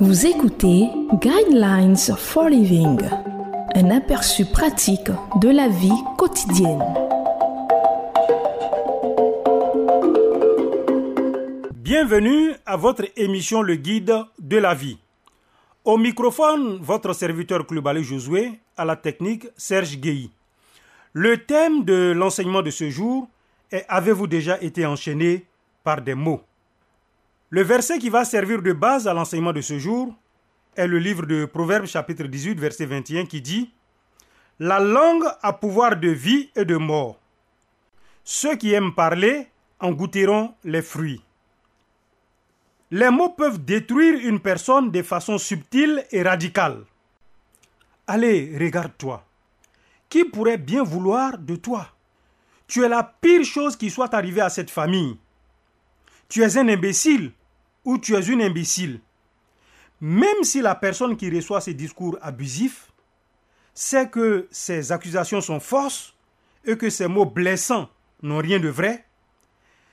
Vous écoutez Guidelines for Living, un aperçu pratique de la vie quotidienne. Bienvenue à votre émission Le Guide de la vie. Au microphone, votre serviteur Clubalé Josué, à la technique Serge Guéhi. Le thème de l'enseignement de ce jour est Avez-vous déjà été enchaîné par des mots? Le verset qui va servir de base à l'enseignement de ce jour est le livre de Proverbes chapitre 18 verset 21 qui dit La langue a pouvoir de vie et de mort. Ceux qui aiment parler en goûteront les fruits. Les mots peuvent détruire une personne de façon subtile et radicale. Allez, regarde-toi. Qui pourrait bien vouloir de toi? Tu es la pire chose qui soit arrivée à cette famille. Tu es un imbécile ou tu es une imbécile. Même si la personne qui reçoit ces discours abusifs sait que ces accusations sont fausses et que ces mots blessants n'ont rien de vrai,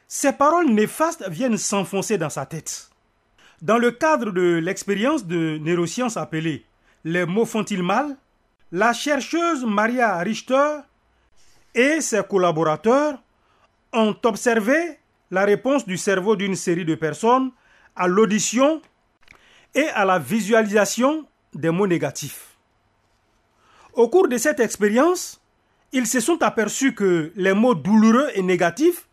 ces paroles néfastes viennent s'enfoncer dans sa tête. Dans le cadre de l'expérience de neurosciences appelée Les mots font-ils mal la chercheuse Maria Richter et ses collaborateurs ont observé la réponse du cerveau d'une série de personnes à l'audition et à la visualisation des mots négatifs. Au cours de cette expérience, ils se sont aperçus que les mots douloureux et négatifs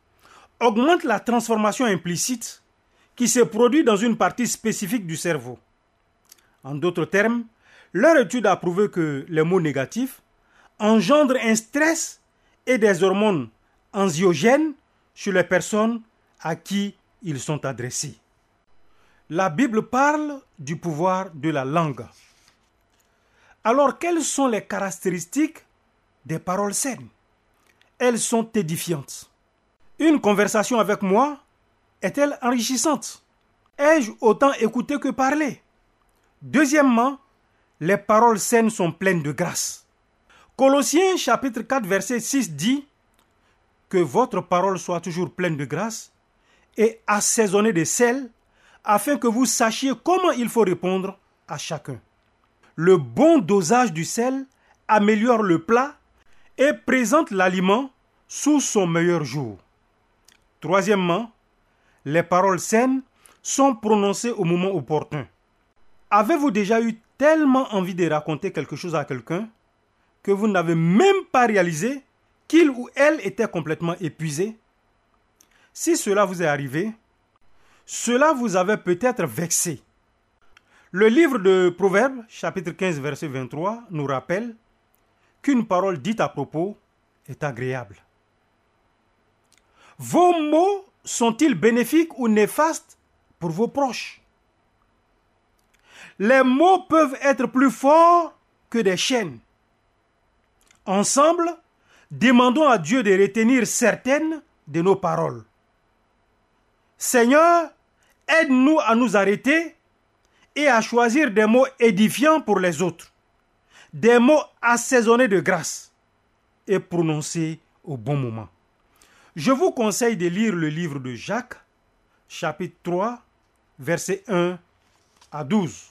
augmentent la transformation implicite qui se produit dans une partie spécifique du cerveau. En d'autres termes, leur étude a prouvé que les mots négatifs engendrent un stress et des hormones anxiogènes chez les personnes à qui ils sont adressés. La Bible parle du pouvoir de la langue. Alors, quelles sont les caractéristiques des paroles saines? Elles sont édifiantes. Une conversation avec moi est-elle enrichissante? Ai-je autant écouté que parlé? Deuxièmement, les paroles saines sont pleines de grâce. Colossiens chapitre 4 verset 6 dit que votre parole soit toujours pleine de grâce et assaisonnée de sel afin que vous sachiez comment il faut répondre à chacun. Le bon dosage du sel améliore le plat et présente l'aliment sous son meilleur jour. Troisièmement, les paroles saines sont prononcées au moment opportun. Avez-vous déjà eu tellement envie de raconter quelque chose à quelqu'un que vous n'avez même pas réalisé qu'il ou elle était complètement épuisé? Si cela vous est arrivé, cela vous avait peut-être vexé. Le livre de Proverbes, chapitre 15, verset 23, nous rappelle qu'une parole dite à propos est agréable. Vos mots sont-ils bénéfiques ou néfastes pour vos proches? Les mots peuvent être plus forts que des chaînes. Ensemble, demandons à Dieu de retenir certaines de nos paroles. Seigneur, aide-nous à nous arrêter et à choisir des mots édifiants pour les autres, des mots assaisonnés de grâce et prononcés au bon moment. Je vous conseille de lire le livre de Jacques, chapitre 3, versets 1 à 12.